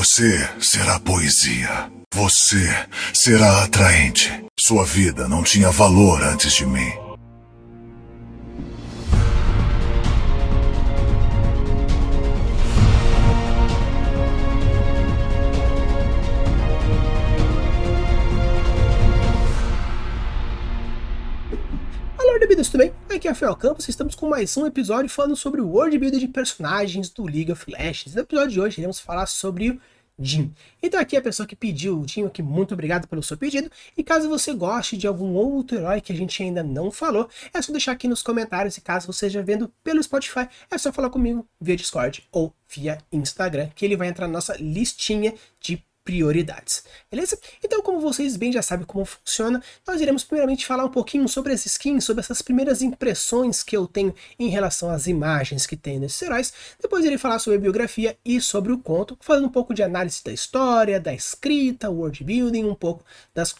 Você será poesia. Você será atraente. Sua vida não tinha valor antes de mim. Rafael Campos estamos com mais um episódio falando sobre o world building de personagens do League of Legends. No episódio de hoje iremos falar sobre o Jin. Então aqui a pessoa que pediu o Jin aqui, muito obrigado pelo seu pedido. E caso você goste de algum outro herói que a gente ainda não falou, é só deixar aqui nos comentários e caso você esteja vendo pelo Spotify, é só falar comigo via Discord ou via Instagram, que ele vai entrar na nossa listinha de prioridades, beleza? Então, como vocês bem já sabem como funciona, nós iremos primeiramente falar um pouquinho sobre as skins, sobre essas primeiras impressões que eu tenho em relação às imagens que tem nesses heróis. Depois irei falar sobre a biografia e sobre o conto, fazendo um pouco de análise da história, da escrita, world building, um pouco das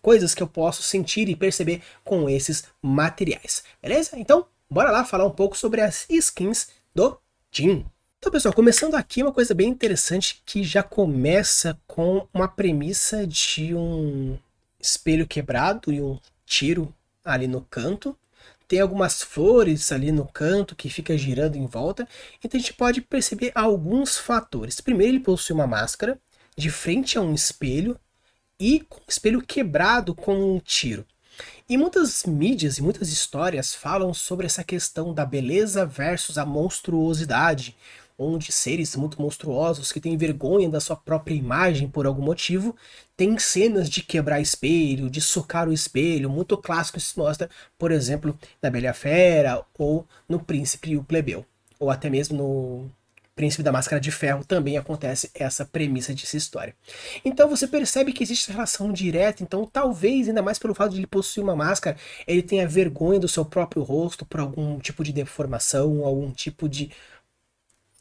coisas que eu posso sentir e perceber com esses materiais, beleza? Então, bora lá falar um pouco sobre as skins do Jin. Então, pessoal, começando aqui uma coisa bem interessante que já começa com uma premissa de um espelho quebrado e um tiro ali no canto. Tem algumas flores ali no canto que fica girando em volta. Então a gente pode perceber alguns fatores. Primeiro, ele possui uma máscara de frente a um espelho e com o espelho quebrado com um tiro. E muitas mídias e muitas histórias falam sobre essa questão da beleza versus a monstruosidade, onde seres muito monstruosos que têm vergonha da sua própria imagem por algum motivo, tem cenas de quebrar espelho, de socar o espelho, muito clássico se mostra, por exemplo, na Bela Fera ou no Príncipe e o Plebeu, ou até mesmo no Príncipe da Máscara de Ferro também acontece essa premissa dessa história. Então você percebe que existe relação direta, então talvez, ainda mais pelo fato de ele possuir uma máscara, ele tenha vergonha do seu próprio rosto por algum tipo de deformação, algum tipo de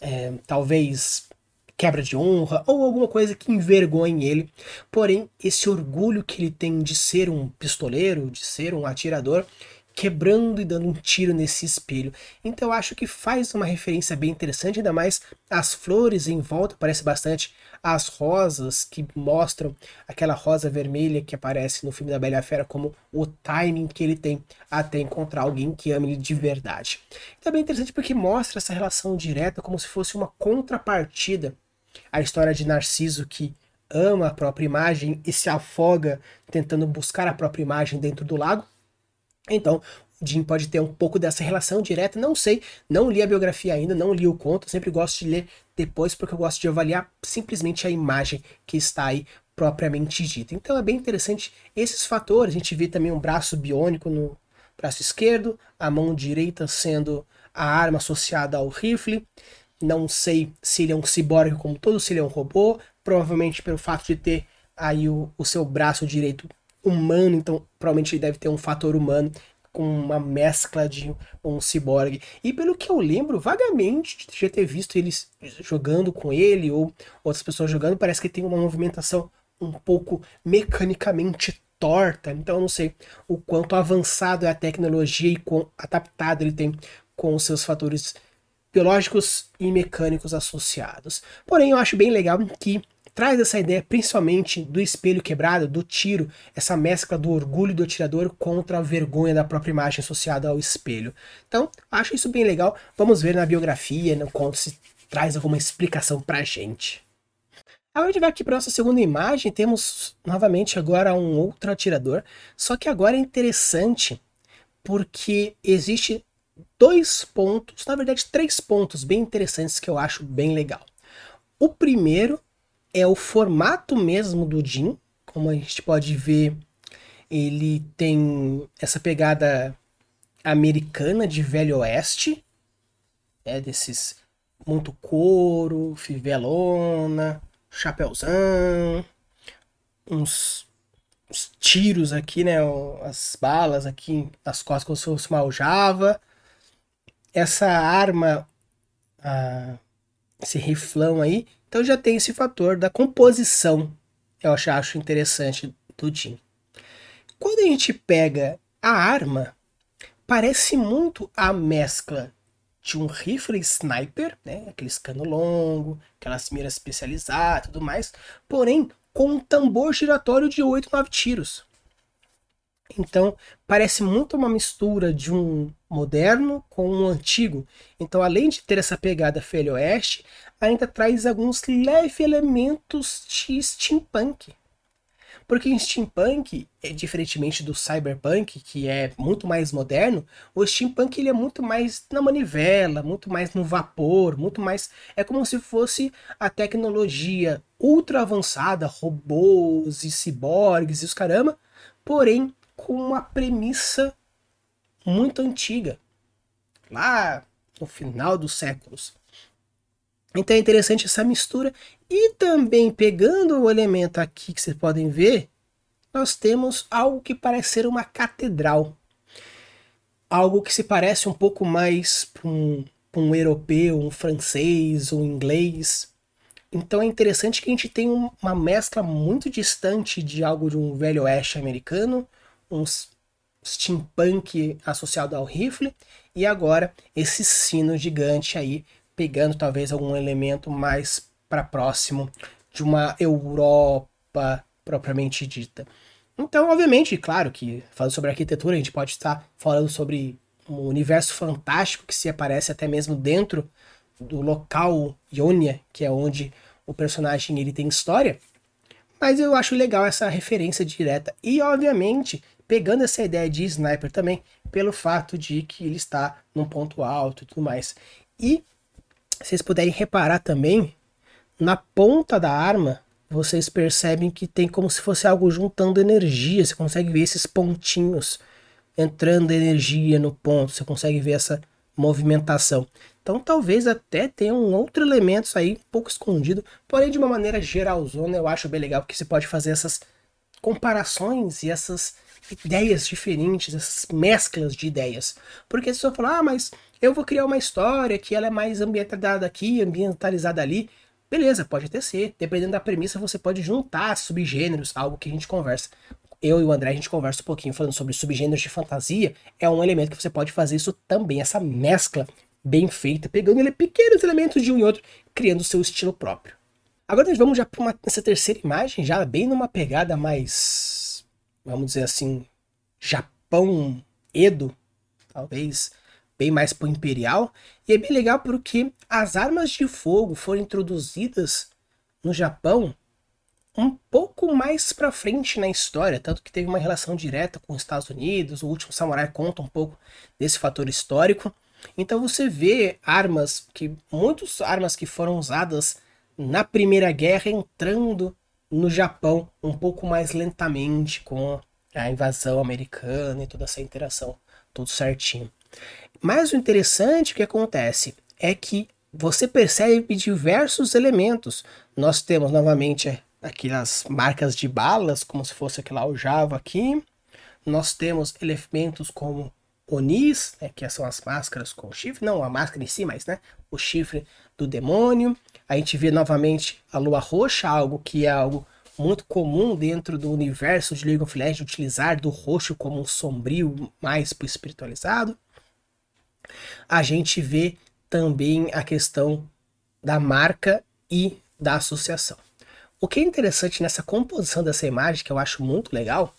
é, talvez quebra de honra ou alguma coisa que envergonhe ele. Porém, esse orgulho que ele tem de ser um pistoleiro, de ser um atirador, quebrando e dando um tiro nesse espelho. Então eu acho que faz uma referência bem interessante, ainda mais as flores em volta, parece bastante as rosas que mostram aquela rosa vermelha que aparece no filme da Bela Fera como o timing que ele tem até encontrar alguém que ame ele de verdade. Então é bem interessante porque mostra essa relação direta como se fosse uma contrapartida à história de Narciso que ama a própria imagem e se afoga tentando buscar a própria imagem dentro do lago então, o Jim pode ter um pouco dessa relação direta, não sei, não li a biografia ainda, não li o conto, sempre gosto de ler depois porque eu gosto de avaliar simplesmente a imagem que está aí propriamente dita. Então é bem interessante esses fatores, a gente vê também um braço biônico no braço esquerdo, a mão direita sendo a arma associada ao rifle, não sei se ele é um ciborgue como todo, se ele é um robô, provavelmente pelo fato de ter aí o, o seu braço direito humano, então provavelmente ele deve ter um fator humano com uma mescla de um ciborgue. E pelo que eu lembro, vagamente de ter visto eles jogando com ele ou outras pessoas jogando, parece que tem uma movimentação um pouco mecanicamente torta. Então eu não sei o quanto avançado é a tecnologia e quão adaptado ele tem com os seus fatores biológicos e mecânicos associados. Porém, eu acho bem legal que traz essa ideia principalmente do espelho quebrado, do tiro, essa mescla do orgulho do atirador contra a vergonha da própria imagem associada ao espelho. Então, acho isso bem legal. Vamos ver na biografia, no conto, se traz alguma explicação pra gente. Agora a gente vai aqui para nossa segunda imagem, temos novamente agora um outro atirador, só que agora é interessante porque existe dois pontos, na verdade três pontos bem interessantes que eu acho bem legal. O primeiro é o formato mesmo do Jim, como a gente pode ver, ele tem essa pegada americana de velho oeste, é desses muito couro, fivelona, chapéuzão, uns, uns, tiros aqui, né, as balas aqui nas costas como se fosse uma aljava. Essa arma, esse riflão aí, então já tem esse fator da composição, eu acho, interessante do Jim. Quando a gente pega a arma, parece muito a mescla de um rifle sniper, né? Aqueles cano longo, aquelas miras especializadas, tudo mais, porém com um tambor giratório de 8, 9 tiros. Então, parece muito uma mistura de um moderno com um antigo. Então, além de ter essa pegada velho oeste, ainda traz alguns leves elementos de steampunk. Porque em steampunk, é, diferentemente do cyberpunk, que é muito mais moderno, o steampunk ele é muito mais na manivela, muito mais no vapor, muito mais. É como se fosse a tecnologia ultra avançada, robôs e ciborgues e os caramba, porém com uma premissa muito antiga, lá no final dos séculos. Então é interessante essa mistura. E também pegando o elemento aqui que vocês podem ver, nós temos algo que parece ser uma catedral. Algo que se parece um pouco mais para um, um europeu, um francês, um inglês. Então é interessante que a gente tem uma mescla muito distante de algo de um velho oeste americano, um steampunk associado ao rifle, e agora esse sino gigante aí pegando talvez algum elemento mais para próximo de uma Europa propriamente dita. Então, obviamente, claro que falando sobre arquitetura, a gente pode estar falando sobre um universo fantástico que se aparece até mesmo dentro do local Ionia, que é onde o personagem ele tem história. Mas eu acho legal essa referência direta e, obviamente, pegando essa ideia de sniper também, pelo fato de que ele está num ponto alto e tudo mais. E vocês puderem reparar também, na ponta da arma, vocês percebem que tem como se fosse algo juntando energia. Você consegue ver esses pontinhos entrando energia no ponto. Você consegue ver essa movimentação. Então talvez até tenha um outro elemento aí um pouco escondido, porém de uma maneira geralzona eu acho bem legal porque você pode fazer essas comparações e essas ideias diferentes, essas mesclas de ideias. Porque se você falar, ah, mas eu vou criar uma história que ela é mais ambientada aqui, ambientalizada ali. Beleza, pode até ser. Dependendo da premissa, você pode juntar subgêneros, algo que a gente conversa. Eu e o André, a gente conversa um pouquinho falando sobre subgêneros de fantasia. É um elemento que você pode fazer isso também, essa mescla bem feita, pegando ele, pequenos elementos de um e outro, criando o seu estilo próprio. Agora nós vamos já para essa terceira imagem, já bem numa pegada mais, vamos dizer assim, Japão Edo, talvez bem mais pro imperial. E é bem legal porque as armas de fogo foram introduzidas no Japão um pouco mais para frente na história, tanto que teve uma relação direta com os Estados Unidos. O último samurai conta um pouco desse fator histórico. Então você vê armas que muitas armas que foram usadas na Primeira Guerra entrando no Japão um pouco mais lentamente com a invasão americana e toda essa interação, tudo certinho. Mas o interessante que acontece é que você percebe diversos elementos. Nós temos novamente aquelas marcas de balas, como se fosse aquela aljava aqui. Nós temos elementos como Onis, né, que são as máscaras com chifre, não a máscara em si, mas né, o chifre do demônio. A gente vê novamente a lua roxa, algo que é algo muito comum dentro do universo de League of Legends, utilizar do roxo como um sombrio mais espiritualizado a gente vê também a questão da marca e da associação. O que é interessante nessa composição dessa imagem, que eu acho muito legal,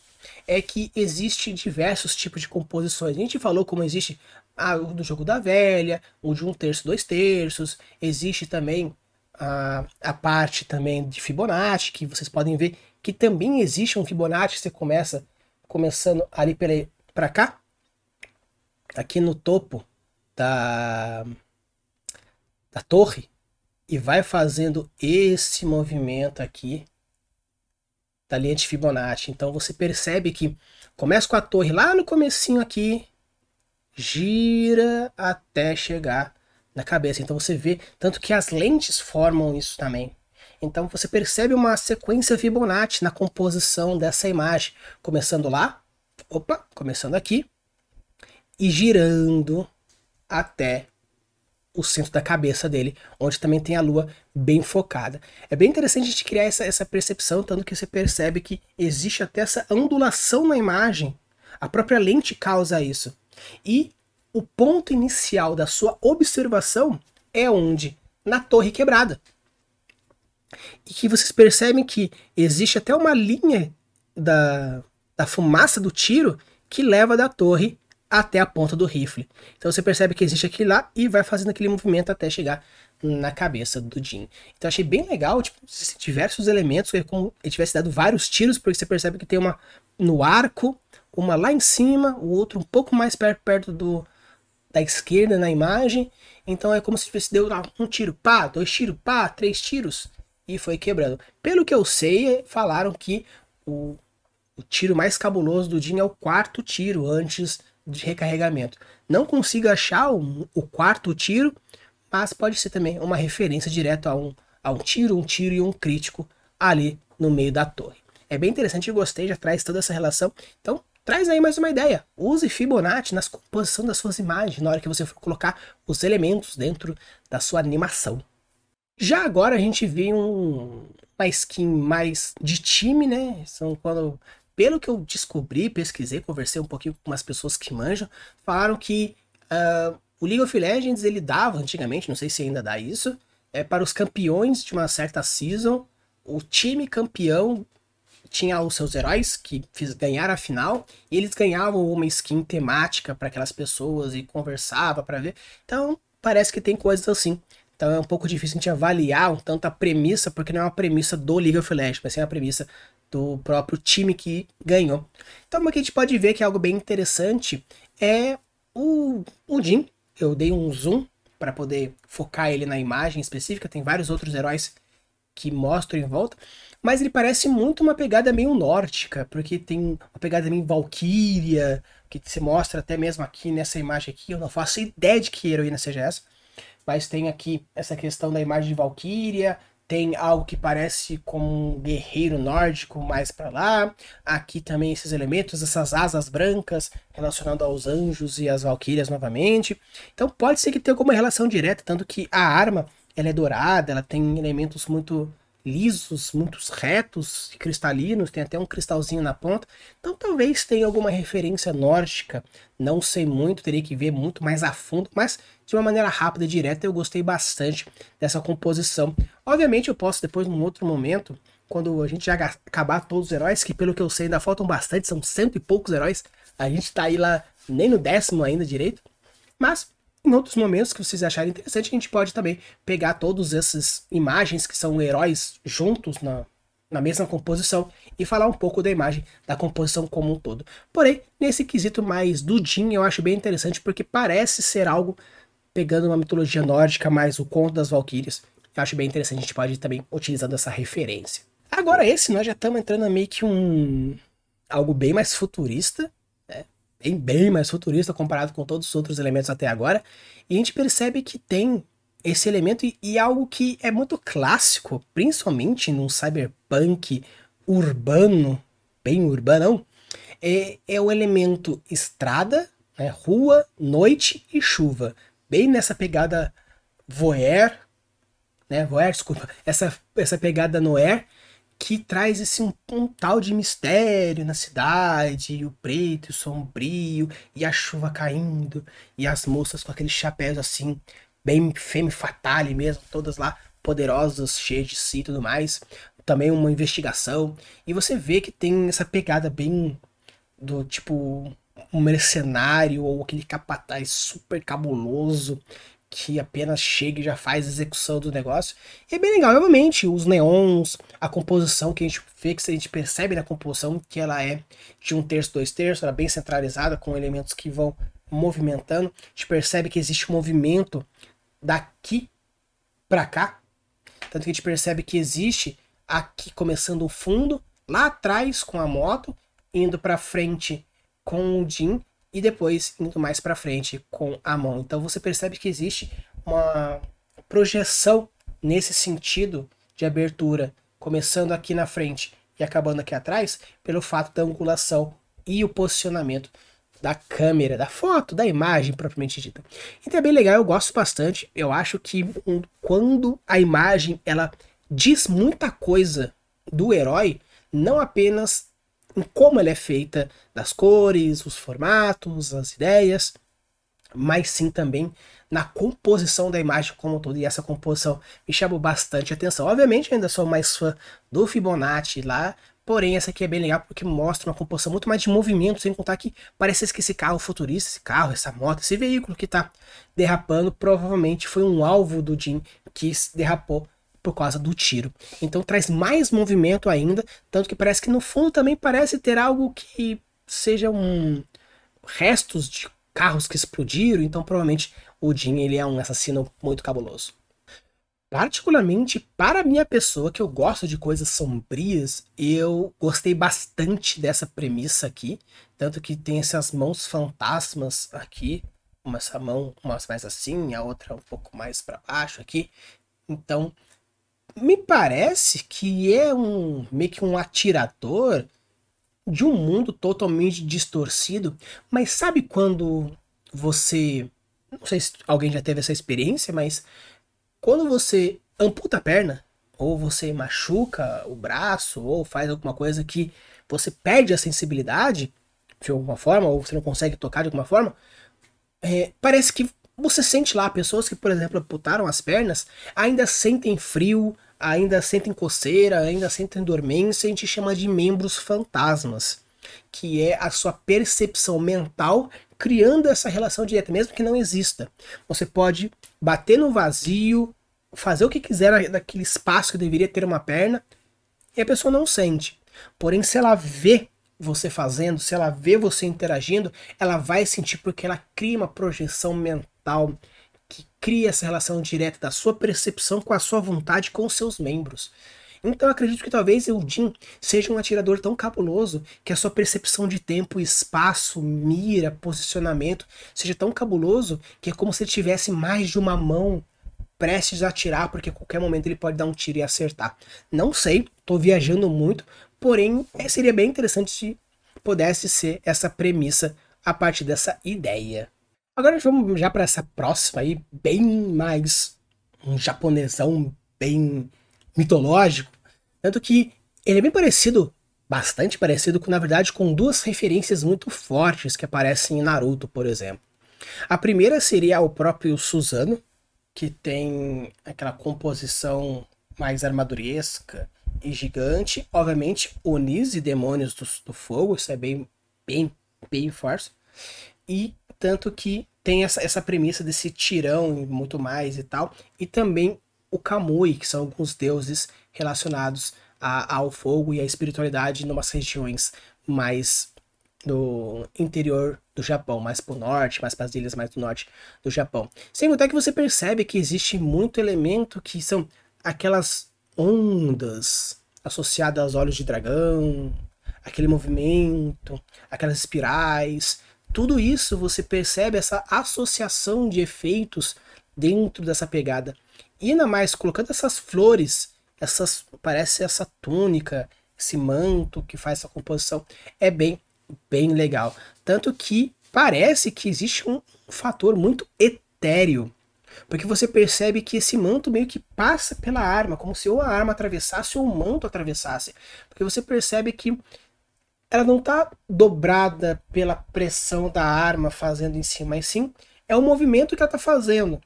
é que existe diversos tipos de composições. A gente falou como existe a do jogo da velha, o de um terço, dois terços, existe também a, a parte também de Fibonacci, que vocês podem ver que também existe um Fibonacci, você começa começando ali para cá, aqui no topo da, da torre e vai fazendo esse movimento aqui da linha de Fibonacci. Então você percebe que começa com a torre lá no comecinho aqui, gira até chegar na cabeça. Então você vê tanto que as lentes formam isso também. Então você percebe uma sequência Fibonacci na composição dessa imagem, começando lá, opa, começando aqui e girando até o centro da cabeça dele, onde também tem a lua bem focada. É bem interessante a gente criar essa, essa percepção, tanto que você percebe que existe até essa ondulação na imagem. A própria lente causa isso. E o ponto inicial da sua observação é onde? Na torre quebrada. E que vocês percebem que existe até uma linha da, da fumaça do tiro que leva da torre até a ponta do rifle. Então você percebe que existe aquele lá e vai fazendo aquele movimento até chegar na cabeça do Jim. Então achei bem legal, tipo, diversos elementos, é como ele tivesse dado vários tiros, porque você percebe que tem uma no arco, uma lá em cima, o outro um pouco mais perto, perto do, da esquerda na imagem. Então é como se tivesse deu um tiro, pá, dois tiros, pá, três tiros e foi quebrando. Pelo que eu sei, falaram que o, o tiro mais cabuloso do Jim é o quarto tiro antes de recarregamento. Não consigo achar o, o quarto tiro, mas pode ser também uma referência direta a um, a um tiro, um tiro e um crítico ali no meio da torre. É bem interessante, gostei, já traz toda essa relação. Então, traz aí mais uma ideia. Use Fibonacci nas composição das suas imagens, na hora que você for colocar os elementos dentro da sua animação. Já agora a gente vê um, uma skin mais de time, né? São quando pelo que eu descobri, pesquisei, conversei um pouquinho com umas pessoas que manjam, falaram que uh, o League of Legends ele dava antigamente, não sei se ainda dá isso, é para os campeões de uma certa season, o time campeão tinha os seus heróis que ganharam a final e eles ganhavam uma skin temática para aquelas pessoas e conversava para ver. Então parece que tem coisas assim. Então é um pouco difícil a gente avaliar um tanto a premissa, porque não é uma premissa do League of Legends, mas sim uma premissa do próprio time que ganhou. Então, o que a gente pode ver que é algo bem interessante é o, o Jin. Eu dei um zoom para poder focar ele na imagem específica. Tem vários outros heróis que mostram em volta, mas ele parece muito uma pegada meio nórdica, porque tem uma pegada meio Valkyria, que se mostra até mesmo aqui nessa imagem aqui. Eu não faço ideia de que heroína seja essa, mas tem aqui essa questão da imagem de Valkyria, tem algo que parece como um guerreiro nórdico mais para lá. Aqui também esses elementos, essas asas brancas relacionado aos anjos e às valquírias novamente. Então pode ser que tenha alguma relação direta, tanto que a arma ela é dourada, ela tem elementos muito lisos, muito retos e cristalinos, tem até um cristalzinho na ponta. Então talvez tenha alguma referência nórdica, não sei muito, teria que ver muito mais a fundo, mas de uma maneira rápida e direta eu gostei bastante dessa composição. Obviamente eu posso depois num outro momento, quando a gente já acabar todos os heróis, que pelo que eu sei ainda faltam bastante, são cento e poucos heróis, a gente tá aí lá nem no décimo ainda direito, mas em outros momentos que vocês acharem interessante, a gente pode também pegar todas essas imagens que são heróis juntos na, na mesma composição e falar um pouco da imagem da composição como um todo. Porém, nesse quesito mais do Jin, eu acho bem interessante porque parece ser algo pegando uma mitologia nórdica mais o conto das valquírias. Eu acho bem interessante, a gente pode também utilizando essa referência. Agora esse, nós já estamos entrando meio que um algo bem mais futurista, bem, bem mais futurista comparado com todos os outros elementos até agora. E a gente percebe que tem esse elemento e, e algo que é muito clássico, principalmente num cyberpunk urbano, bem urbanão, é, é o elemento estrada, né, rua, noite e chuva. Bem nessa pegada voyeur, né, voyeur, desculpa, essa, essa pegada noir, que traz esse um, um, tal de mistério na cidade, o preto, o sombrio, e a chuva caindo, e as moças com aqueles chapéus assim, bem femme fatale mesmo, todas lá poderosas, cheias de si e tudo mais. Também uma investigação. E você vê que tem essa pegada bem do tipo um mercenário ou aquele capataz super cabuloso que apenas chega e já faz a execução do negócio. E é bem legal, obviamente, os neons, a composição que a gente vê, que a gente percebe na composição que ela é de um terço, dois terços, ela é bem centralizada, com elementos que vão movimentando. A gente percebe que existe um movimento daqui para cá. Tanto que a gente percebe que existe aqui começando o fundo, lá atrás com a moto, indo para frente com o Jin e depois indo mais para frente com a mão. Então você percebe que existe uma projeção nesse sentido de abertura, começando aqui na frente e acabando aqui atrás, pelo fato da angulação e o posicionamento da câmera, da foto, da imagem propriamente dita. Então é bem legal, eu gosto bastante. Eu acho que um, quando a imagem ela diz muita coisa do herói, não apenas em como ela é feita, das cores, os formatos, as ideias, mas sim também na composição da imagem como um todo, e essa composição me chamou bastante atenção. Obviamente, ainda sou mais fã do Fibonacci lá, porém essa aqui é bem legal porque mostra uma composição muito mais de movimento, sem contar que parece que esse carro futurista, esse carro, essa moto, esse veículo que está derrapando, provavelmente foi um alvo do Jim que derrapou por causa do tiro. Então traz mais movimento ainda, tanto que parece que no fundo também parece ter algo que seja um restos de carros que explodiram, então provavelmente o Jim ele é um assassino muito cabuloso. Particularmente para minha pessoa, que eu gosto de coisas sombrias, eu gostei bastante dessa premissa aqui. Tanto que tem essas mãos fantasmas aqui. Uma essa mão uma mais assim, a outra um pouco mais para baixo aqui. Então, me parece que é um meio que um atirador de um mundo totalmente distorcido. Mas sabe quando você. Não sei se alguém já teve essa experiência, mas quando você amputa a perna, ou você machuca o braço, ou faz alguma coisa que você perde a sensibilidade de alguma forma, ou você não consegue tocar de alguma forma, é, parece que você sente lá pessoas que, por exemplo, amputaram as pernas, ainda sentem frio, ainda sentem coceira, ainda sentem dormência, a gente chama de membros fantasmas, que é a sua percepção mental criando essa relação direta, mesmo que não exista. Você pode bater no vazio, fazer o que quiser naquele espaço que deveria ter uma perna, e a pessoa não sente. Porém, se ela vê você fazendo, se ela vê você interagindo, ela vai sentir porque ela cria uma projeção mental cria essa relação direta da sua percepção com a sua vontade com os seus membros. Então acredito que talvez Jin seja um atirador tão cabuloso que a sua percepção de tempo, espaço, mira, posicionamento seja tão cabuloso que é como se ele tivesse mais de uma mão prestes a atirar, porque a qualquer momento ele pode dar um tiro e acertar. Não sei, tô viajando muito, porém é, seria bem interessante se pudesse ser essa premissa a partir dessa ideia. Agora vamos já para essa próxima aí, bem mais um japonesão bem mitológico. Tanto que ele é bem parecido, bastante parecido, com, na verdade, com duas referências muito fortes que aparecem em Naruto, por exemplo. A primeira seria o próprio Suzano, que tem aquela composição mais armaduresca e gigante. Obviamente, Onis e demônios do, do fogo, isso é bem, bem, bem forte. E tanto que tem essa, essa premissa desse tirão e muito mais e tal. E também o Kamui, que são alguns deuses relacionados a, ao fogo e à espiritualidade em umas regiões mais do interior do Japão, mais para o norte, mais para as ilhas mais do norte do Japão. Sem contar que você percebe que existe muito elemento que são aquelas ondas associadas aos olhos de dragão, aquele movimento, aquelas espirais, tudo isso você percebe essa associação de efeitos dentro dessa pegada. E ainda mais colocando essas flores, essas parece essa túnica, esse manto que faz essa composição, é bem bem legal. Tanto que parece que existe um fator muito etéreo. Porque você percebe que esse manto meio que passa pela arma, como se ou a arma atravessasse ou o manto atravessasse. Porque você percebe que ela não está dobrada pela pressão da arma fazendo em cima, mas sim é o movimento que ela está fazendo.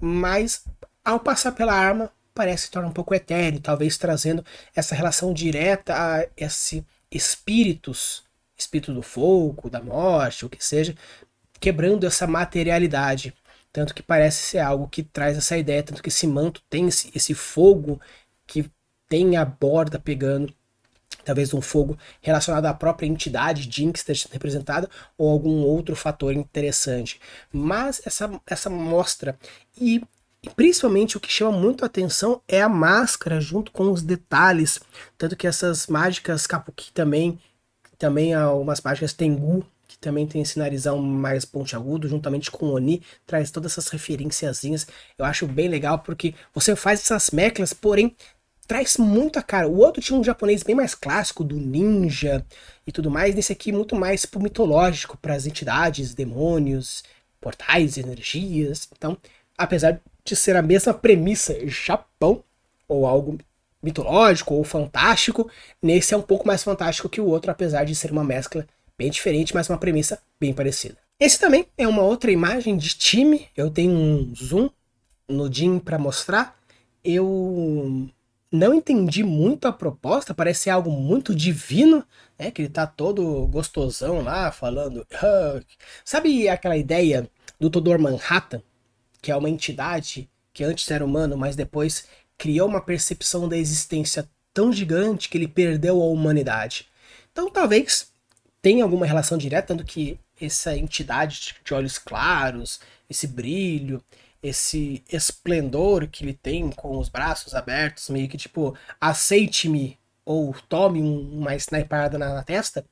Mas ao passar pela arma, parece se torna um pouco etéreo, talvez trazendo essa relação direta a esse espíritos espírito do fogo, da morte, o que seja, quebrando essa materialidade. Tanto que parece ser algo que traz essa ideia, tanto que esse manto tem esse, esse fogo que tem a borda pegando, talvez um fogo relacionado à própria entidade Jinx esteja representada ou algum outro fator interessante. Mas essa, essa mostra e e principalmente o que chama muito a atenção é a máscara junto com os detalhes. Tanto que essas mágicas Kapuki também também há umas mágicas Tengu, que também tem esse narizão mais pontiagudo, juntamente com Oni, traz todas essas referenciazinhas. Eu acho bem legal porque você faz essas meclas, porém traz muito a cara. O outro tinha um japonês bem mais clássico, do ninja e tudo mais. Nesse aqui, muito mais tipo, mitológico para as entidades, demônios, portais, energias. Então, apesar de ser a mesma premissa Japão, ou algo mitológico ou fantástico. Nesse é um pouco mais fantástico que o outro, apesar de ser uma mescla bem diferente, mas uma premissa bem parecida. Esse também é uma outra imagem de time. Eu tenho um zoom no Jim para mostrar. Eu não entendi muito a proposta, parece algo muito divino, né? Que ele tá todo gostosão lá, falando. Sabe aquela ideia do Todor Manhattan, que é uma entidade que antes era humano, mas depois criou uma percepção da existência tão gigante que ele perdeu a humanidade. Então talvez tenha alguma relação direta, tanto que essa entidade de olhos claros, esse brilho, esse esplendor que ele tem com os braços abertos, meio que tipo, aceite-me ou tome uma snipada na, na, testa,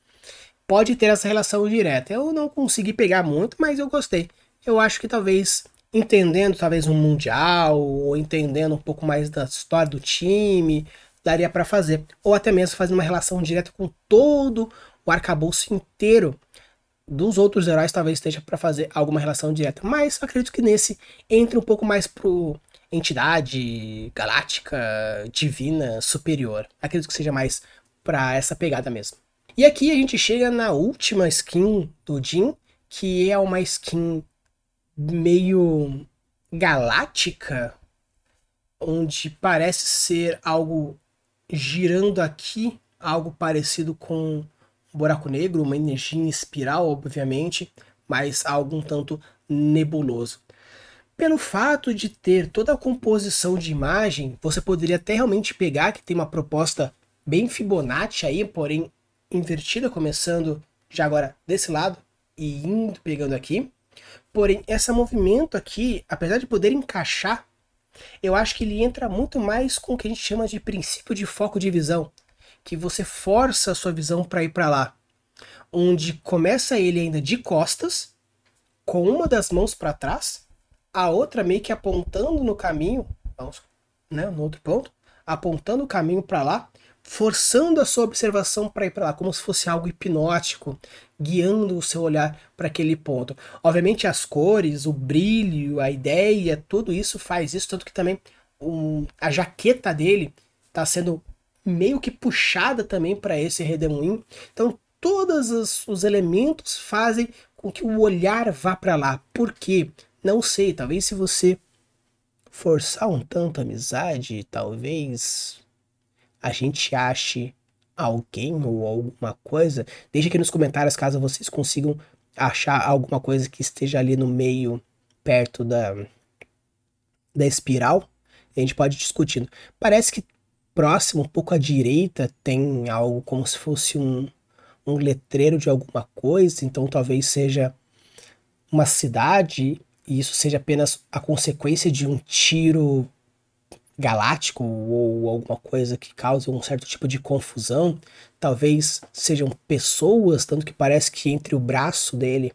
pode ter essa relação direta. Eu não consegui pegar muito, mas eu gostei. Eu acho que talvez entendendo talvez um mundial ou entendendo um pouco mais da história do time, daria para fazer, ou até mesmo fazer uma relação direta com todo o arcabouço inteiro dos outros heróis talvez esteja para fazer alguma relação direta, mas acredito que nesse entre um pouco mais pro entidade galáctica, divina, superior. Acredito que seja mais para essa pegada mesmo. E aqui a gente chega na última skin do Jin, que é uma skin meio galáctica, onde parece ser algo girando aqui, algo parecido com buraco negro, uma energia em espiral, obviamente, mas algo um tanto nebuloso. Pelo fato de ter toda a composição de imagem, você poderia até realmente pegar que tem uma proposta bem Fibonacci aí, porém invertida, começando já agora desse lado e indo pegando aqui. Porém, esse movimento aqui, apesar de poder encaixar, eu acho que ele entra muito mais com o que a gente chama de princípio de foco de visão que você força a sua visão para ir para lá, onde começa ele ainda de costas, com uma das mãos para trás, a outra meio que apontando no caminho, né, no outro ponto, apontando o caminho para lá, forçando a sua observação para ir para lá, como se fosse algo hipnótico, guiando o seu olhar para aquele ponto. Obviamente as cores, o brilho, a ideia, tudo isso faz isso, tanto que também um, a jaqueta dele está sendo meio que puxada também para esse redemoinho. Então, todos os, os, elementos fazem com que o olhar vá para lá. Por quê? Não sei, talvez se você forçar um tanto a amizade, talvez a gente ache alguém ou alguma coisa. Deixe aqui nos comentários caso vocês consigam achar alguma coisa que esteja ali no meio, perto da, da espiral. A gente pode ir discutindo. Parece que próximo, um pouco à direita, tem algo como se fosse um, um letreiro de alguma coisa, então talvez seja uma cidade e isso seja apenas a consequência de um tiro galáctico ou alguma coisa que cause um certo tipo de confusão. Talvez sejam pessoas, tanto que parece que entre o braço dele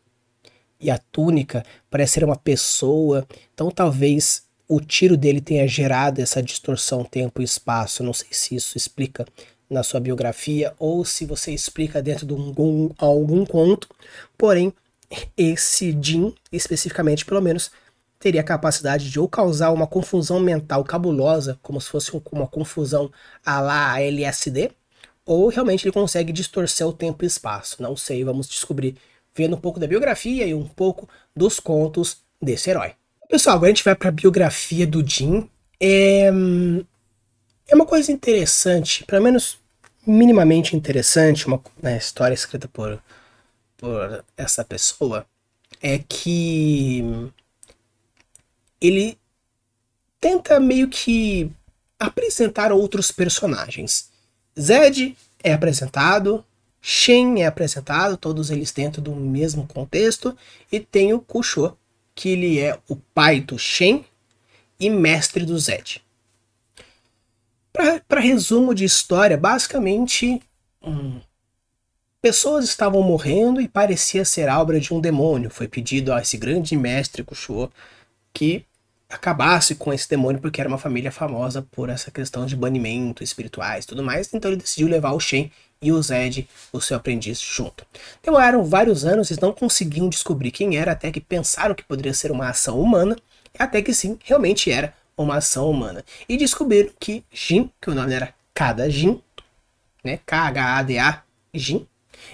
e a túnica parece ser uma pessoa. Então talvez o tiro dele tenha gerado essa distorção tempo e espaço. Não sei se isso explica na sua biografia ou se você explica dentro de um, algum conto. Porém, esse Jin, especificamente, pelo menos, teria a capacidade de ou causar uma confusão mental cabulosa, como se fosse uma confusão a lá LSD, ou realmente ele consegue distorcer o tempo e espaço. Não sei, vamos descobrir vendo um pouco da biografia e um pouco dos contos desse herói. Pessoal, agora a gente vai para a biografia do Jim. É, é uma coisa interessante, pelo menos minimamente interessante, uma né, história escrita por, por essa pessoa, é que ele tenta meio que apresentar outros personagens. Zed é apresentado, Shen é apresentado, todos eles dentro do mesmo contexto, e tem o Kusho, que ele é o pai do Shen e mestre do Zed. Para resumo de história, basicamente, hum, pessoas estavam morrendo e parecia ser obra de um demônio. Foi pedido a esse grande mestre Kusho que acabasse com esse demônio porque era uma família famosa por essa questão de banimento espirituais e tudo mais. Então ele decidiu levar o Shen e o Zed, o seu aprendiz, junto. Demoraram vários anos, eles não conseguiam descobrir quem era, até que pensaram que poderia ser uma ação humana, até que sim, realmente era uma ação humana. E descobriram que Jin, que o nome era Kada Jin, né, K-H-A-D-A, Jin,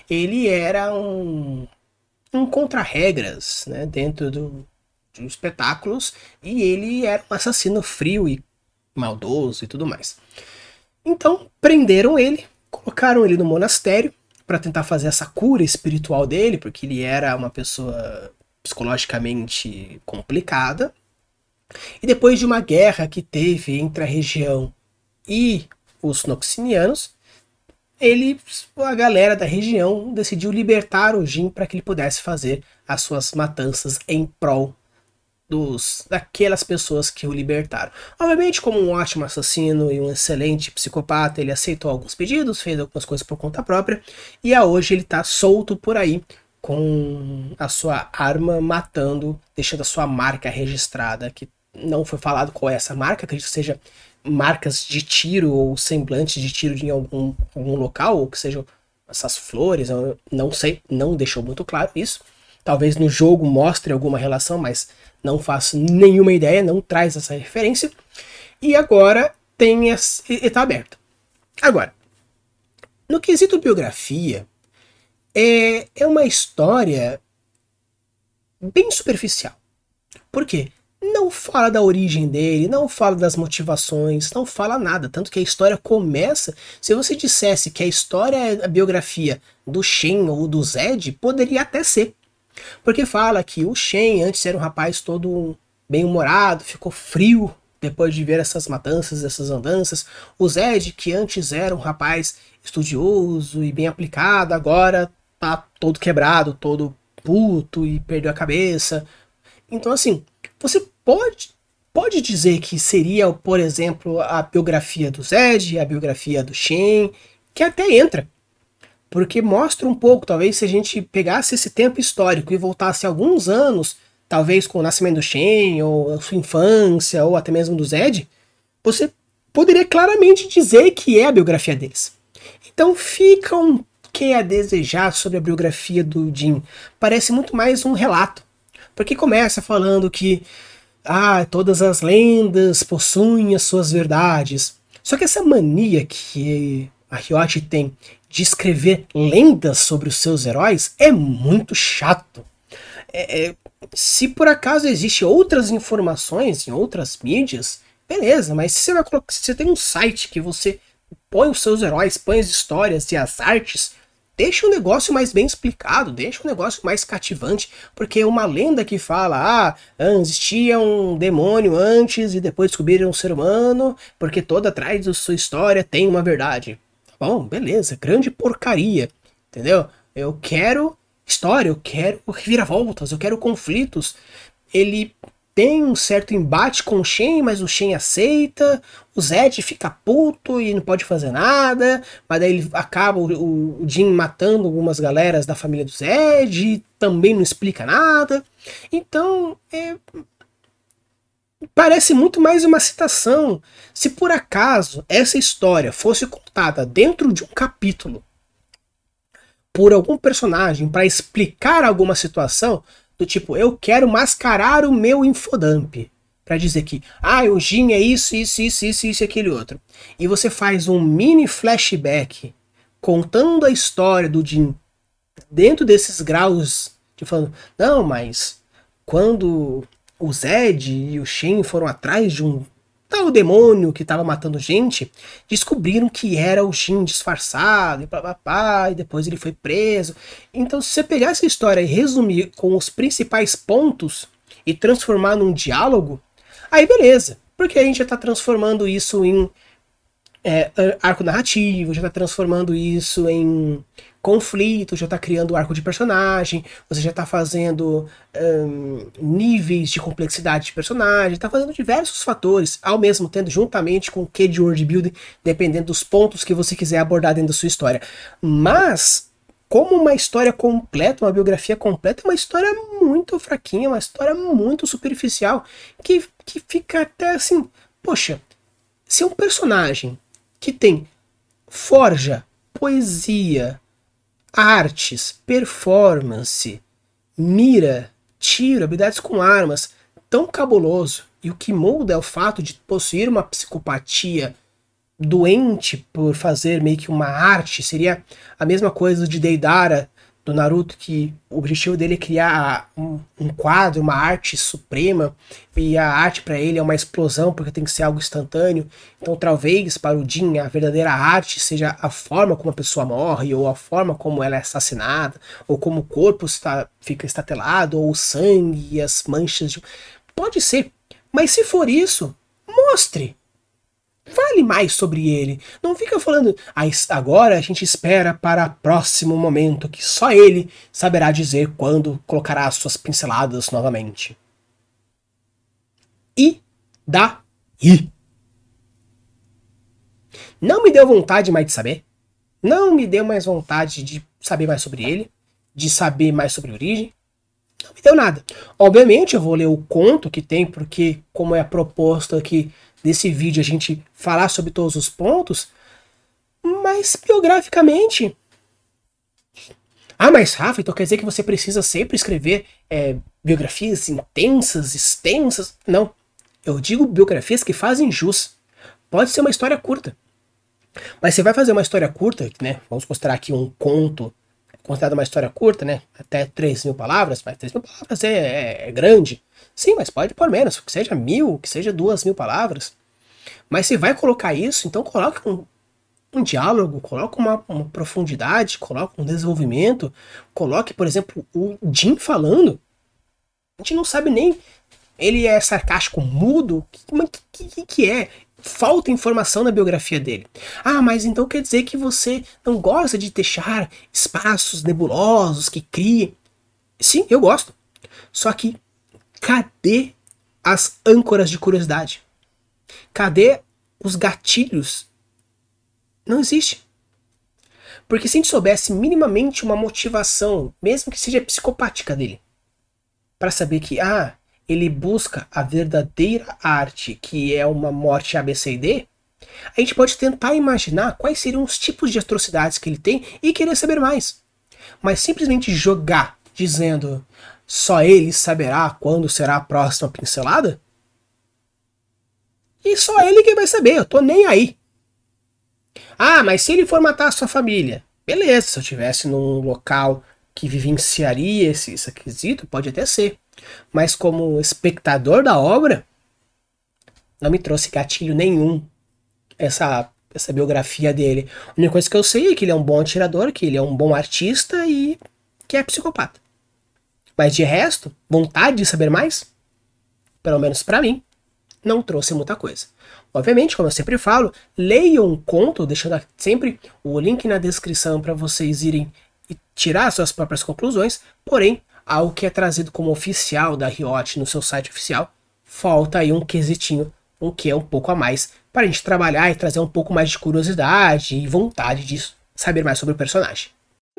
ele era um um contra-regras né, dentro do, de espetáculos e ele era um assassino frio e maldoso e tudo mais. Então prenderam ele, colocaram ele no monastério para tentar fazer essa cura espiritual dele, porque ele era uma pessoa psicologicamente complicada. E depois de uma guerra que teve entre a região e os noxinianos, ele, a galera da região decidiu libertar o Jin para que ele pudesse fazer as suas matanças em prol dos daquelas pessoas que o libertaram. Obviamente, como um ótimo assassino e um excelente psicopata, ele aceitou alguns pedidos, fez algumas coisas por conta própria e a hoje ele está solto por aí com a sua arma matando, deixando a sua marca registrada, que não foi falado qual é essa marca, acredito que seja marcas de tiro ou semblantes de tiro em algum, algum local, ou que sejam essas flores, não sei, não deixou muito claro isso. Talvez no jogo mostre alguma relação, mas não faço nenhuma ideia, não traz essa referência. E agora tem essa, está aberto. Agora, no quesito biografia, é, é uma história bem superficial. Por quê? não fala da origem dele, não fala das motivações, não fala nada. Tanto que a história começa. Se você dissesse que a história é a biografia do Shen ou do Zed, poderia até ser. Porque fala que o Shen antes era um rapaz todo bem-humorado, ficou frio depois de ver essas matanças, essas andanças. O Zed, que antes era um rapaz estudioso e bem aplicado, agora tá todo quebrado, todo puto e perdeu a cabeça. Então, assim, você pode, pode dizer que seria, por exemplo, a biografia do Zed, a biografia do Shen, que até entra. Porque mostra um pouco, talvez se a gente pegasse esse tempo histórico e voltasse alguns anos, talvez com o nascimento do Shen, ou sua infância, ou até mesmo do Zed, você poderia claramente dizer que é a biografia deles. Então fica um que a desejar sobre a biografia do Jim. Parece muito mais um relato. Porque começa falando que ah, todas as lendas possuem as suas verdades. Só que essa mania que a Riot tem de escrever lendas sobre os seus heróis é muito chato. É, é, se por acaso existem outras informações em outras mídias, beleza, mas se você, vai colocar, se você tem um site que você põe os seus heróis, põe as histórias e as artes, deixa o negócio mais bem explicado, deixa o negócio mais cativante, porque uma lenda que fala, ah, existia um demônio antes e depois descobriram um ser humano, porque toda atrás da sua história tem uma verdade. Bom, beleza, grande porcaria, entendeu? Eu quero história, eu quero reviravoltas, eu quero conflitos. Ele tem um certo embate com o Shen, mas o Shen aceita, o Zed fica puto e não pode fazer nada, mas daí ele acaba o, o Jin matando algumas galeras da família do Zed, também não explica nada. Então, é, parece muito mais uma citação. Se por acaso essa história fosse contada dentro de um capítulo por algum personagem para explicar alguma situação, do tipo, eu quero mascarar o meu infodump. Para dizer que, ah, o Jin é isso, isso, isso, isso, isso e aquele outro. E você faz um mini flashback contando a história do Jin dentro desses graus, de falando, não, mas quando o Zed e o Shen foram atrás de um tal demônio que estava matando gente, descobriram que era o Shin disfarçado e papapá, e depois ele foi preso. Então, se você pegar essa história e resumir com os principais pontos e transformar num diálogo, aí beleza. Porque a gente já está transformando isso em é, arco narrativo, já está transformando isso em conflito, já está criando arco de personagem, você já está fazendo um, níveis de complexidade de personagem, está fazendo diversos fatores, ao mesmo tempo, juntamente com o que de world building, dependendo dos pontos que você quiser abordar dentro da sua história. Mas, como uma história completa, uma biografia completa, é uma história muito fraquinha, uma história muito superficial, que, que fica até assim, poxa, se um personagem que tem forja, poesia, artes, performance, mira, tiro, habilidades com armas, tão cabuloso. E o que muda é o fato de possuir uma psicopatia doente por fazer meio que uma arte. Seria a mesma coisa de Deidara do Naruto que o objetivo dele é criar um, um quadro, uma arte suprema, e a arte para ele é uma explosão porque tem que ser algo instantâneo. Então, talvez para o Jin a verdadeira arte seja a forma como a pessoa morre, ou a forma como ela é assassinada, ou como o corpo está, fica estatelado, ou o sangue e as manchas de. Pode ser, mas se for isso, mostre. Fale mais sobre ele. Não fica falando, ah, agora a gente espera para o próximo momento que só ele saberá dizer quando colocará as suas pinceladas novamente. E daí? Não me deu vontade mais de saber. Não me deu mais vontade de saber mais sobre ele, de saber mais sobre a origem. Não me deu nada. Obviamente eu vou ler o conto que tem, porque como é proposto aqui desse vídeo a gente falar sobre todos os pontos, mas biograficamente. Ah, mas Rafa, então quer dizer que você precisa sempre escrever é, biografias intensas, extensas? Não. Eu digo biografias que fazem jus. Pode ser uma história curta. Mas você vai fazer uma história curta, né? Vamos mostrar aqui um conto, considerado uma história curta, né? Até 3 mil palavras, mas 3 mil palavras é, é, é grande. Sim, mas pode pôr menos, que seja mil, que seja duas mil palavras. Mas se vai colocar isso, então coloque um, um diálogo, coloque uma, uma, profundidade, coloque um desenvolvimento, coloque, por exemplo, o Jim falando. A gente não sabe nem. Ele é sarcástico, mudo? O que, que, que é? Falta informação na biografia dele. Ah, mas então quer dizer que você não gosta de deixar espaços nebulosos que criem. Sim, eu gosto. Só que cadê as âncoras de curiosidade? Cadê os gatilhos? Não existe. Porque se a gente soubesse minimamente uma motivação, mesmo que seja psicopática dele, para saber que, ah, ele busca a verdadeira arte, que é uma morte ABCD, a gente pode tentar imaginar quais seriam os tipos de atrocidades que ele tem e querer saber mais. Mas simplesmente jogar dizendo só ele saberá quando será a próxima pincelada? E só ele que vai saber, eu tô nem aí. Ah, mas se ele for matar a sua família, beleza, se eu tivesse num local que vivenciaria esse, esse pode até ser. Mas como espectador da obra, não me trouxe gatilho nenhum essa, essa biografia dele. A única coisa que eu sei é que ele é um bom atirador, que ele é um bom artista e que é psicopata. Mas de resto, vontade de saber mais? Pelo menos para mim, não trouxe muita coisa. Obviamente, como eu sempre falo, leiam um conto, deixando sempre o link na descrição para vocês irem e tirar suas próprias conclusões, porém, algo que é trazido como oficial da Riot no seu site oficial, falta aí um quesitinho, um que é um pouco a mais, para a gente trabalhar e trazer um pouco mais de curiosidade e vontade de saber mais sobre o personagem.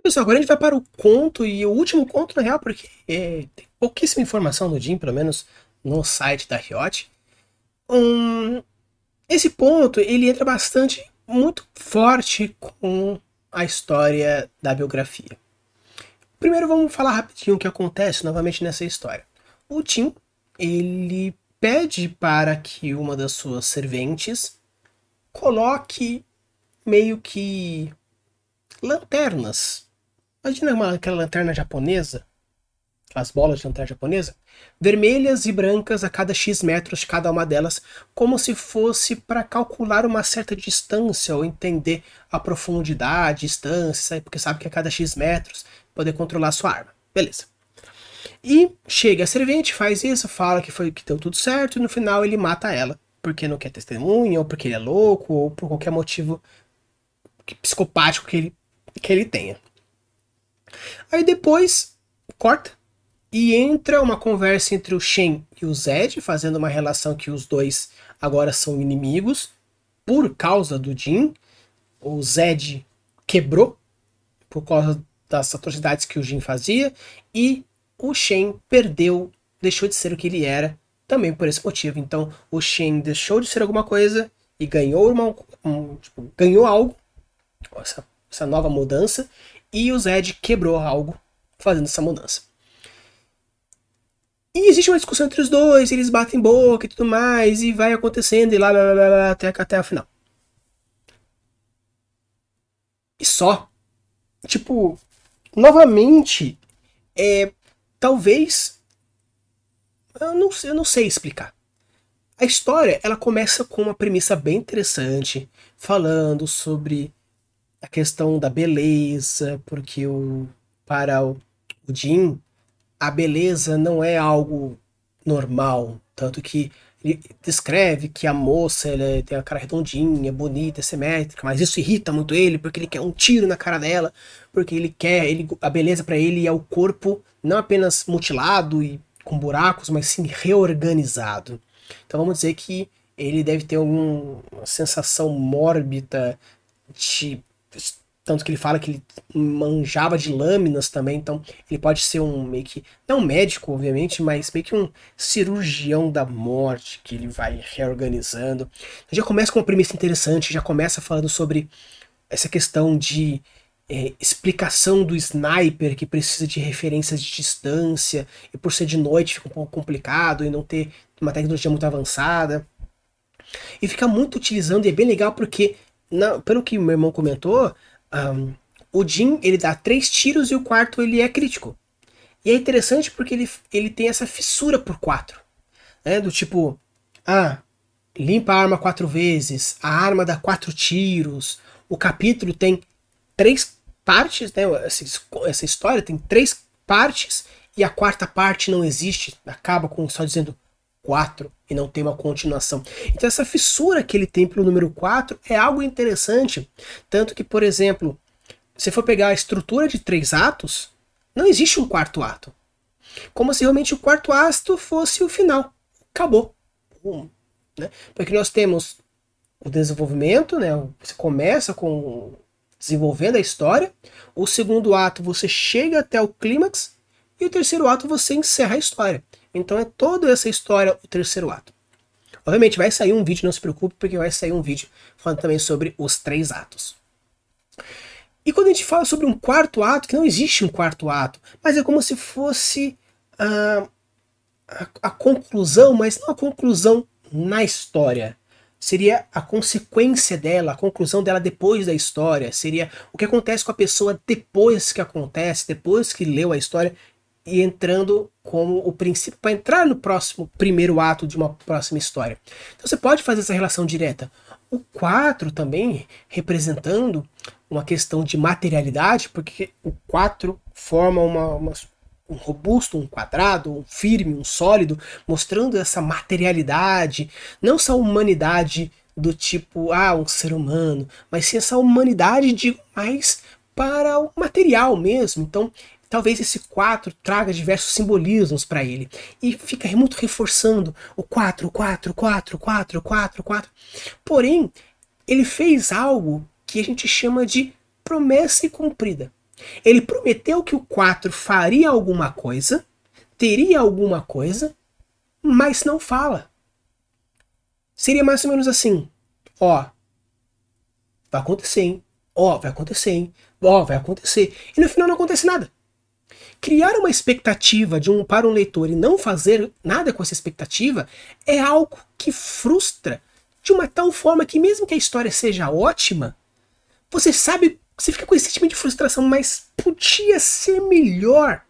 Pessoal, agora a gente vai para o conto, e o último conto, na real, porque é, tem pouquíssima informação do Jim, pelo menos no site da Riot. Um, esse ponto ele entra bastante, muito forte com a história da biografia. Primeiro vamos falar rapidinho o que acontece novamente nessa história. O Tim, ele pede para que uma das suas serventes coloque meio que lanternas. Imagina uma, aquela lanterna japonesa as bolas de lanterna japonesa, vermelhas e brancas a cada X metros cada uma delas, como se fosse para calcular uma certa distância ou entender a profundidade, distância, porque sabe que a cada X metros poder controlar sua arma. Beleza. E chega a servente, faz isso, fala que foi que deu tudo certo, e no final ele mata ela, porque não quer testemunha, ou porque ele é louco, ou por qualquer motivo psicopático que ele, que ele tenha. Aí depois corta e entra uma conversa entre o Shen e o Zed, fazendo uma relação que os dois agora são inimigos por causa do Jin. O Zed quebrou por causa das atrocidades que o Jin fazia e o Shen perdeu, deixou de ser o que ele era também por esse motivo. Então o Shen deixou de ser alguma coisa e ganhou uma, um, tipo, ganhou algo, essa, essa nova mudança, e o Zed quebrou algo fazendo essa mudança. E existe uma discussão entre os dois, eles batem boca e tudo mais, e vai acontecendo e lá, lá, lá, lá até, até a final. E só. Tipo, novamente, é, talvez. Eu não, eu não sei explicar. A história ela começa com uma premissa bem interessante, falando sobre a questão da beleza, porque o, para o, o Jim a beleza não é algo normal, tanto que ele descreve que a moça ela tem a cara redondinha, bonita, simétrica, mas isso irrita muito ele porque ele quer um tiro na cara dela, porque ele quer, ele, a beleza para ele é o corpo não apenas mutilado e com buracos, mas sim reorganizado. Então vamos dizer que ele deve ter alguma sensação mórbida de tanto que ele fala que ele manjava de lâminas também, então ele pode ser um meio que. Não um médico, obviamente, mas meio que um cirurgião da morte que ele vai reorganizando. Já começa com uma premissa interessante, já começa falando sobre essa questão de é, explicação do sniper que precisa de referências de distância, e por ser de noite fica um pouco complicado e não ter uma tecnologia muito avançada. E fica muito utilizando, e é bem legal porque, na, pelo que meu irmão comentou, um, o Jin ele dá três tiros e o quarto ele é crítico. E é interessante porque ele, ele tem essa fissura por quatro. Né? Do tipo, ah, limpa a arma quatro vezes, a arma dá quatro tiros, o capítulo tem três partes, né? Essa, essa história tem três partes e a quarta parte não existe, acaba com só dizendo 4 e não tem uma continuação. Então essa fissura que ele tem pelo número 4 é algo interessante, tanto que, por exemplo, se for pegar a estrutura de três atos, não existe um quarto ato. Como se realmente o quarto ato fosse o final. Acabou. Um, né? Porque nós temos o desenvolvimento, né? Você começa com desenvolvendo a história, o segundo ato você chega até o clímax e o terceiro ato você encerra a história. Então é toda essa história o terceiro ato. Obviamente vai sair um vídeo, não se preocupe, porque vai sair um vídeo falando também sobre os três atos. E quando a gente fala sobre um quarto ato, que não existe um quarto ato, mas é como se fosse a, a, a conclusão, mas não a conclusão na história. Seria a consequência dela, a conclusão dela depois da história. Seria o que acontece com a pessoa depois que acontece, depois que leu a história e entrando como o princípio para entrar no próximo primeiro ato de uma próxima história. Então você pode fazer essa relação direta. O 4 também representando uma questão de materialidade, porque o 4 forma uma, uma, um robusto, um quadrado, um firme, um sólido, mostrando essa materialidade, não só humanidade do tipo, ah, um ser humano, mas sim essa humanidade, digo, mais para o material mesmo. Então, Talvez esse 4 traga diversos simbolismos para ele. E fica muito reforçando o 4, 4, 4, 4, 4, 4. Porém, ele fez algo que a gente chama de promessa cumprida. Ele prometeu que o 4 faria alguma coisa, teria alguma coisa, mas não fala. Seria mais ou menos assim: ó, vai acontecer, hein? Ó, vai acontecer, hein? Ó, vai acontecer. E no final não acontece nada criar uma expectativa de um para um leitor e não fazer nada com essa expectativa é algo que frustra de uma tal forma que mesmo que a história seja ótima, você sabe, você fica com esse tipo de frustração, mas podia ser melhor.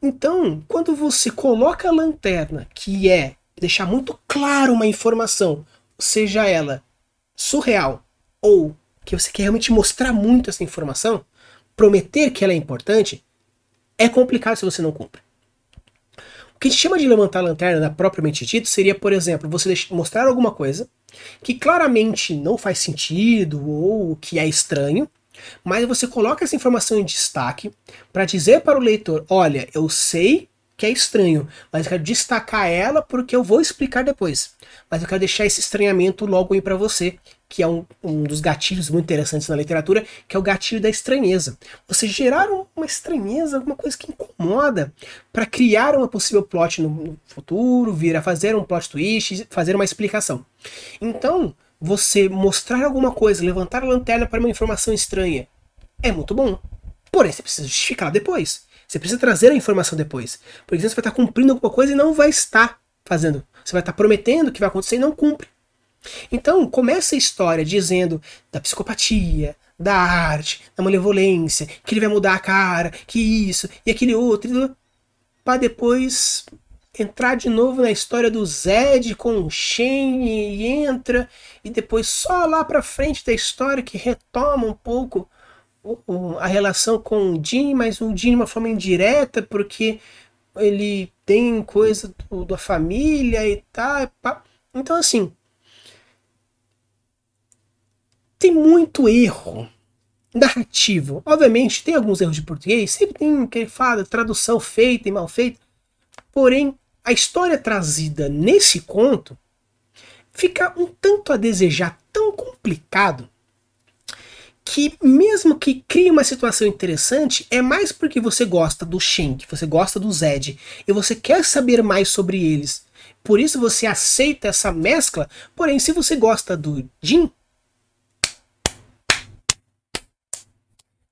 Então, quando você coloca a lanterna, que é deixar muito claro uma informação, seja ela surreal ou que você quer realmente mostrar muito essa informação, prometer que ela é importante, é complicado se você não cumpre. O que a gente chama de levantar a lanterna, na propriamente dito, seria, por exemplo, você mostrar alguma coisa que claramente não faz sentido ou que é estranho, mas você coloca essa informação em destaque para dizer para o leitor: olha, eu sei que é estranho, mas eu quero destacar ela porque eu vou explicar depois. Mas eu quero deixar esse estranhamento logo aí para você, que é um, um, dos gatilhos muito interessantes na literatura, que é o gatilho da estranheza. Você gerar uma estranheza, alguma coisa que incomoda, para criar uma possível plot no, futuro, vir a fazer um plot twist, fazer uma explicação. Então, você mostrar alguma coisa, levantar a lanterna para uma informação estranha, é muito bom. Porém, você precisa justificar depois. Você precisa trazer a informação depois. Porque senão você vai estar cumprindo alguma coisa e não vai estar fazendo. Você vai estar prometendo que vai acontecer e não cumpre. Então, começa a história dizendo da psicopatia, da arte, da malevolência, que ele vai mudar a cara, que isso, e aquele outro, para depois entrar de novo na história do Zed com o Shane e entra e depois só lá para frente da história que retoma um pouco a relação com o Jim, mas o Jim de uma forma indireta porque ele tem coisa do, da família e tal. Então assim, tem muito erro narrativo. Obviamente, tem alguns erros de português, sempre tem que fala tradução feita e mal feita. Porém, a história trazida nesse conto fica um tanto a desejar, tão complicado, que mesmo que crie uma situação interessante, é mais porque você gosta do Shen, você gosta do Zed, e você quer saber mais sobre eles. Por isso você aceita essa mescla, porém se você gosta do Jin,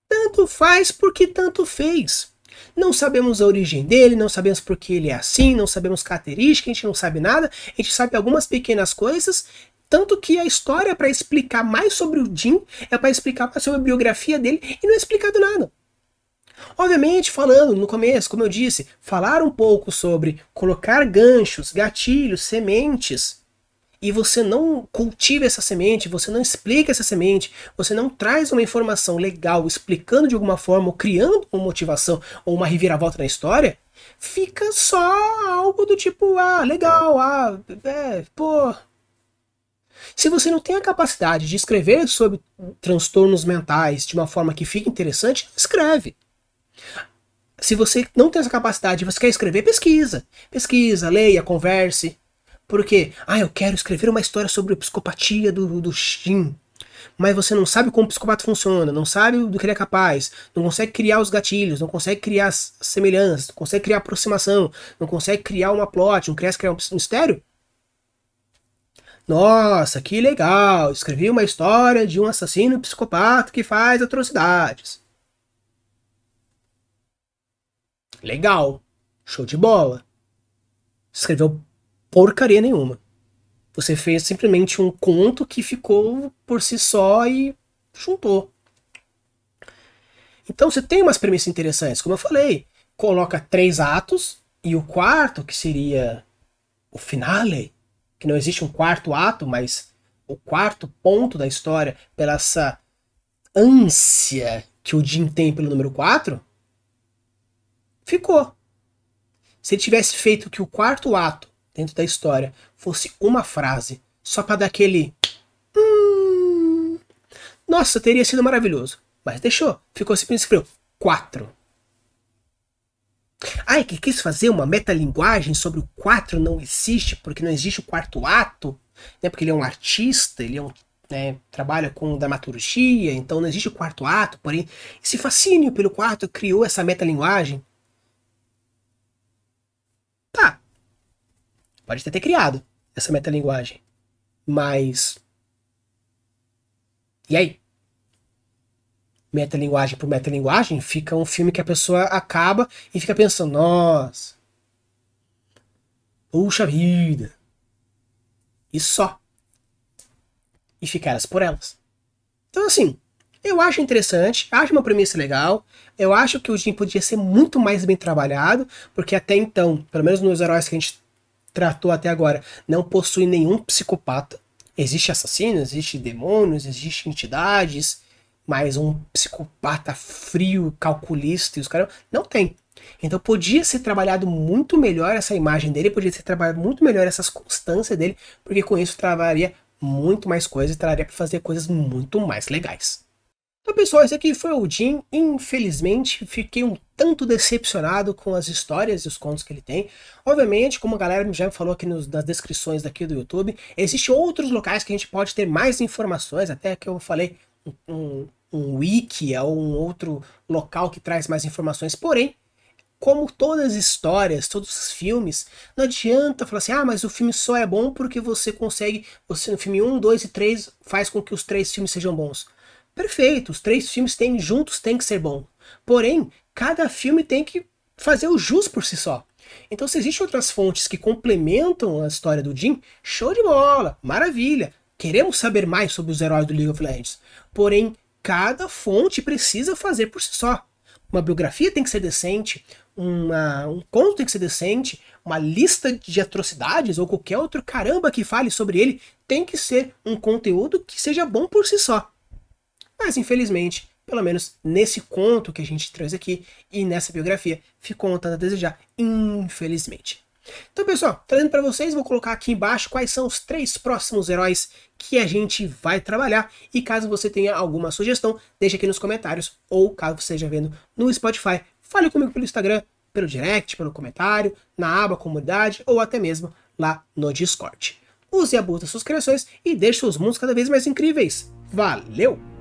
tanto faz porque tanto fez. Não sabemos a origem dele, não sabemos por que ele é assim, não sabemos características, a gente não sabe nada, a gente sabe algumas pequenas coisas, tanto que a história para explicar mais sobre o Jim, é para explicar sobre a biografia dele e não é explicado nada. Obviamente, falando no começo, como eu disse, falar um pouco sobre colocar ganchos, gatilhos, sementes e você não cultiva essa semente, você não explica essa semente, você não traz uma informação legal explicando de alguma forma, ou criando uma motivação ou uma reviravolta na história, fica só algo do tipo, ah, legal, ah, é, pô. Se você não tem a capacidade de escrever sobre transtornos mentais de uma forma que fique interessante, escreve. Se você não tem essa capacidade e você quer escrever, pesquisa. Pesquisa, leia, converse. Porque, ah, eu quero escrever uma história sobre a psicopatia do, do Shin. Mas você não sabe como o psicopata funciona, não sabe do que ele é capaz, não consegue criar os gatilhos, não consegue criar semelhanças, não consegue criar aproximação, não consegue criar uma plot, não consegue criar um mistério. Nossa, que legal! Escrevi uma história de um assassino psicopata que faz atrocidades. Legal, show de bola. Escreveu porcaria nenhuma. Você fez simplesmente um conto que ficou por si só e juntou. Então você tem umas premissas interessantes, como eu falei. Coloca três atos e o quarto, que seria o finale, que não existe um quarto ato, mas o quarto ponto da história, pela essa ânsia que o Jim tem pelo número 4, ficou. Se ele tivesse feito que o quarto ato dentro da história fosse uma frase, só para dar aquele. Hum, nossa, teria sido maravilhoso. Mas deixou. Ficou simplesmente escreveu quatro. Ai, que quis fazer uma metalinguagem sobre o quatro não existe, porque não existe o quarto ato, né? Porque ele é um artista, ele é um, né, trabalha com dramaturgia, então não existe o quarto ato, porém, esse fascínio pelo quarto criou essa metalinguagem. Pode até ter criado essa metalinguagem. Mas. E aí? Metalinguagem por metalinguagem fica um filme que a pessoa acaba e fica pensando, nossa. Puxa vida. E só. E ficar elas por elas. Então, assim, eu acho interessante, acho uma premissa legal. Eu acho que o Jim podia ser muito mais bem trabalhado, porque até então, pelo menos nos heróis que a gente tratou até agora não possui nenhum psicopata. Existe assassino, existe demônios, existe entidades, mas um psicopata frio, calculista e os caras não tem. Então podia ser trabalhado muito melhor essa imagem dele, podia ser trabalhado muito melhor essas constâncias dele, porque com isso travaria muito mais coisas e traria para fazer coisas muito mais legais. Então, pessoal, esse aqui foi o Jim. Infelizmente, fiquei um tanto decepcionado com as histórias e os contos que ele tem. Obviamente, como a galera já falou aqui nos, nas descrições daqui do YouTube, existem outros locais que a gente pode ter mais informações, até que eu falei um, um wiki, é um outro local que traz mais informações. Porém, como todas as histórias, todos os filmes, não adianta falar assim, ah, mas o filme só é bom porque você consegue, você no filme 1, 2 e 3 faz com que os três filmes sejam bons. Perfeito, os três filmes têm juntos tem que ser bom. Porém, cada filme tem que fazer o jus por si só. Então, se existem outras fontes que complementam a história do Jim, show de bola, maravilha. Queremos saber mais sobre os heróis do League of Legends. Porém, cada fonte precisa fazer por si só. Uma biografia tem que ser decente, uma, um conto tem que ser decente, uma lista de atrocidades ou qualquer outro caramba que fale sobre ele tem que ser um conteúdo que seja bom por si só. Mas infelizmente, pelo menos nesse conto que a gente traz aqui e nessa biografia, ficou um tanto a desejar, infelizmente. Então, pessoal, trazendo para vocês, vou colocar aqui embaixo quais são os três próximos heróis que a gente vai trabalhar. E caso você tenha alguma sugestão, deixe aqui nos comentários. Ou caso você esteja vendo no Spotify, fale comigo pelo Instagram, pelo direct, pelo comentário, na aba comunidade ou até mesmo lá no Discord. Use e das suas criações e deixe seus mundos cada vez mais incríveis. Valeu!